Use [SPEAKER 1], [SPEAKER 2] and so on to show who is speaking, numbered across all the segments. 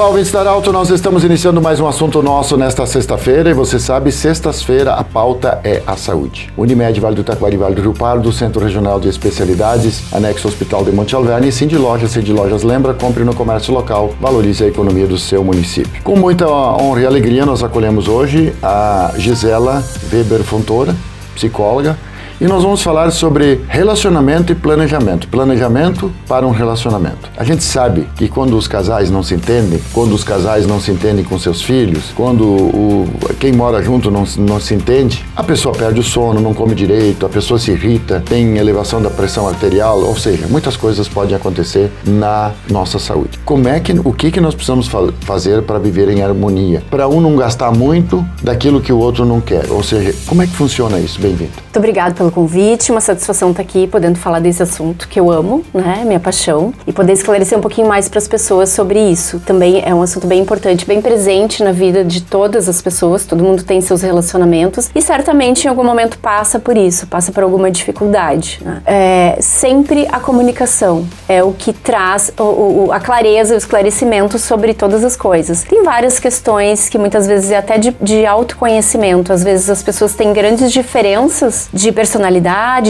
[SPEAKER 1] Olá, ouvintes da Arauto, nós estamos iniciando mais um assunto nosso nesta sexta-feira e você sabe, sextas-feira a pauta é a saúde. Unimed Vale do Taquari, Vale do Rio Pardo, Centro Regional de Especialidades, Anexo Hospital de Monte Alverne e Cindy Lojas. Cindy Lojas lembra, compre no comércio local, valorize a economia do seu município. Com muita honra e alegria, nós acolhemos hoje a Gisela Weber Fontoura, psicóloga, e nós vamos falar sobre relacionamento e planejamento. Planejamento para um relacionamento. A gente sabe que quando os casais não se entendem, quando os casais não se entendem com seus filhos, quando o, quem mora junto não, não se entende, a pessoa perde o sono, não come direito, a pessoa se irrita, tem elevação da pressão arterial, ou seja, muitas coisas podem acontecer na nossa saúde. Como é que, o que, que nós precisamos fa fazer para viver em harmonia? Para um não gastar muito daquilo que o outro não quer. Ou seja, como é que funciona isso? Bem-vindo.
[SPEAKER 2] Muito obrigada pelo convite, uma satisfação estar aqui podendo falar desse assunto que eu amo, né, minha paixão, e poder esclarecer um pouquinho mais para as pessoas sobre isso. Também é um assunto bem importante, bem presente na vida de todas as pessoas, todo mundo tem seus relacionamentos e certamente em algum momento passa por isso, passa por alguma dificuldade. Né? É, sempre a comunicação é o que traz o, o, a clareza o esclarecimento sobre todas as coisas. Tem várias questões que muitas vezes é até de, de autoconhecimento, às vezes as pessoas têm grandes diferenças de personalidade,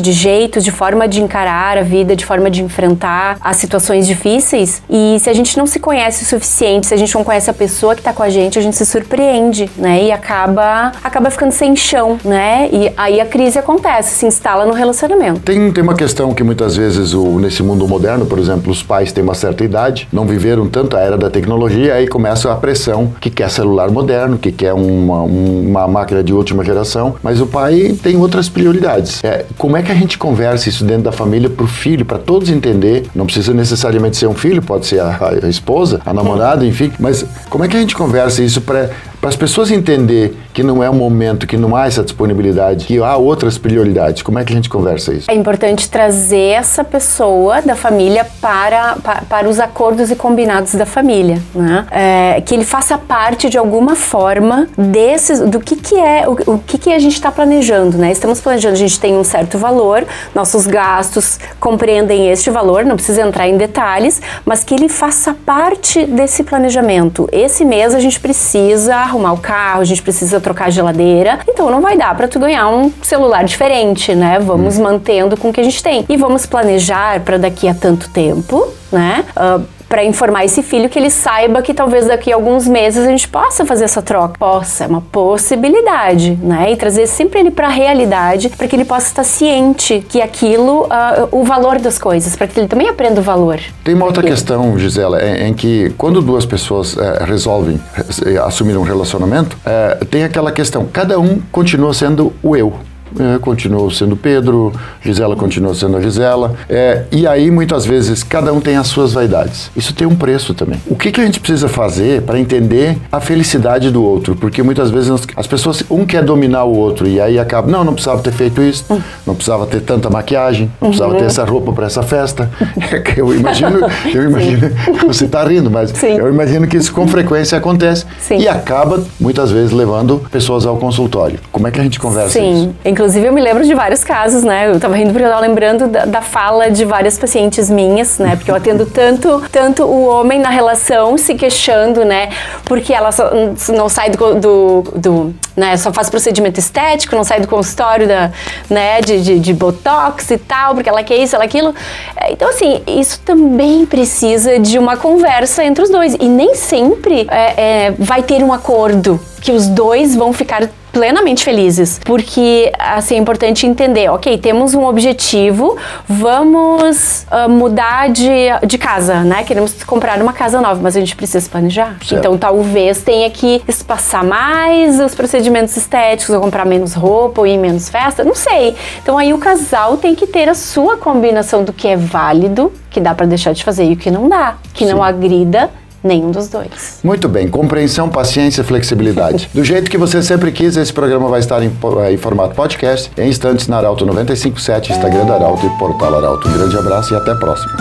[SPEAKER 2] de jeito, de forma de encarar a vida, de forma de enfrentar as situações difíceis. E se a gente não se conhece o suficiente, se a gente não conhece a pessoa que está com a gente, a gente se surpreende, né? E acaba acaba ficando sem chão, né? E aí a crise acontece, se instala no relacionamento.
[SPEAKER 1] Tem, tem uma questão que muitas vezes o, nesse mundo moderno, por exemplo, os pais têm uma certa idade, não viveram tanto a era da tecnologia, aí começa a pressão que quer celular moderno, que quer uma, uma máquina de última geração, mas o pai tem outras prioridades. É, como é que a gente conversa isso dentro da família para o filho, para todos entender? Não precisa necessariamente ser um filho, pode ser a, a esposa, a namorada, enfim. Mas como é que a gente conversa isso para as pessoas entender que não é o momento, que não há essa disponibilidade, que há outras prioridades, como é que a gente conversa isso?
[SPEAKER 2] É importante trazer essa pessoa da família para, para, para os acordos e combinados da família, né? É, que ele faça parte de alguma forma desses, do que, que é, o, o que, que a gente está planejando, né? Estamos planejando, a gente tem um certo valor, nossos gastos compreendem este valor, não precisa entrar em detalhes, mas que ele faça parte desse planejamento. Esse mês a gente precisa arrumar o carro, a gente precisa trocar a geladeira. Então não vai dar para tu ganhar um celular diferente, né? Vamos hum. mantendo com o que a gente tem. E vamos planejar para daqui a tanto tempo, né? Uh, para informar esse filho que ele saiba que talvez daqui a alguns meses a gente possa fazer essa troca. Possa, é uma possibilidade, né? E trazer sempre ele para a realidade, para que ele possa estar ciente que aquilo, uh, o valor das coisas, para que ele também aprenda o valor.
[SPEAKER 1] Tem uma outra questão, Gisela, em, em, que quando duas pessoas é, resolvem é, assumir um relacionamento, é, tem aquela questão, cada um continua sendo o eu. É, continuou sendo Pedro, Gisela continuou sendo a Gisela. É, e aí, muitas vezes, cada um tem as suas vaidades. Isso tem um preço também. O que, que a gente precisa fazer para entender a felicidade do outro? Porque muitas vezes as pessoas, um quer dominar o outro e aí acaba, não, não precisava ter feito isso, não precisava ter tanta maquiagem, não precisava uhum. ter essa roupa para essa festa. eu imagino, eu imagino, você está rindo, mas Sim. eu imagino que isso com frequência acontece Sim. e acaba, muitas vezes, levando pessoas ao consultório. Como é que a gente conversa
[SPEAKER 2] Sim.
[SPEAKER 1] isso?
[SPEAKER 2] Inclusive, eu me lembro de vários casos, né? Eu tava rindo porque eu tava lembrando da, da fala de várias pacientes minhas, né? Porque eu atendo tanto, tanto o homem na relação se queixando, né? Porque ela só, não sai do, do, do né? Só faz procedimento estético, não sai do consultório da, né? De, de, de botox e tal, porque ela quer isso, ela aquilo. É, então, assim, isso também precisa de uma conversa entre os dois. E nem sempre é, é, vai ter um acordo que os dois vão ficar plenamente felizes, porque assim é importante entender, ok, temos um objetivo, vamos uh, mudar de, de casa, né? Queremos comprar uma casa nova, mas a gente precisa planejar. Certo. Então talvez tenha que espaçar mais os procedimentos estéticos, ou comprar menos roupa, ou ir menos festa, não sei. Então aí o casal tem que ter a sua combinação do que é válido, que dá para deixar de fazer e o que não dá, que Sim. não agrida Nenhum dos dois.
[SPEAKER 1] Muito bem. Compreensão, paciência, flexibilidade. Do jeito que você sempre quis, esse programa vai estar em, em formato podcast, em instantes na Arauto 957, Instagram da Arauto e Portal Arauto. Um grande abraço e até a próxima.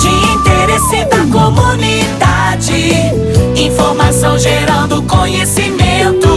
[SPEAKER 3] De interesse da comunidade, informação gerando conhecimento.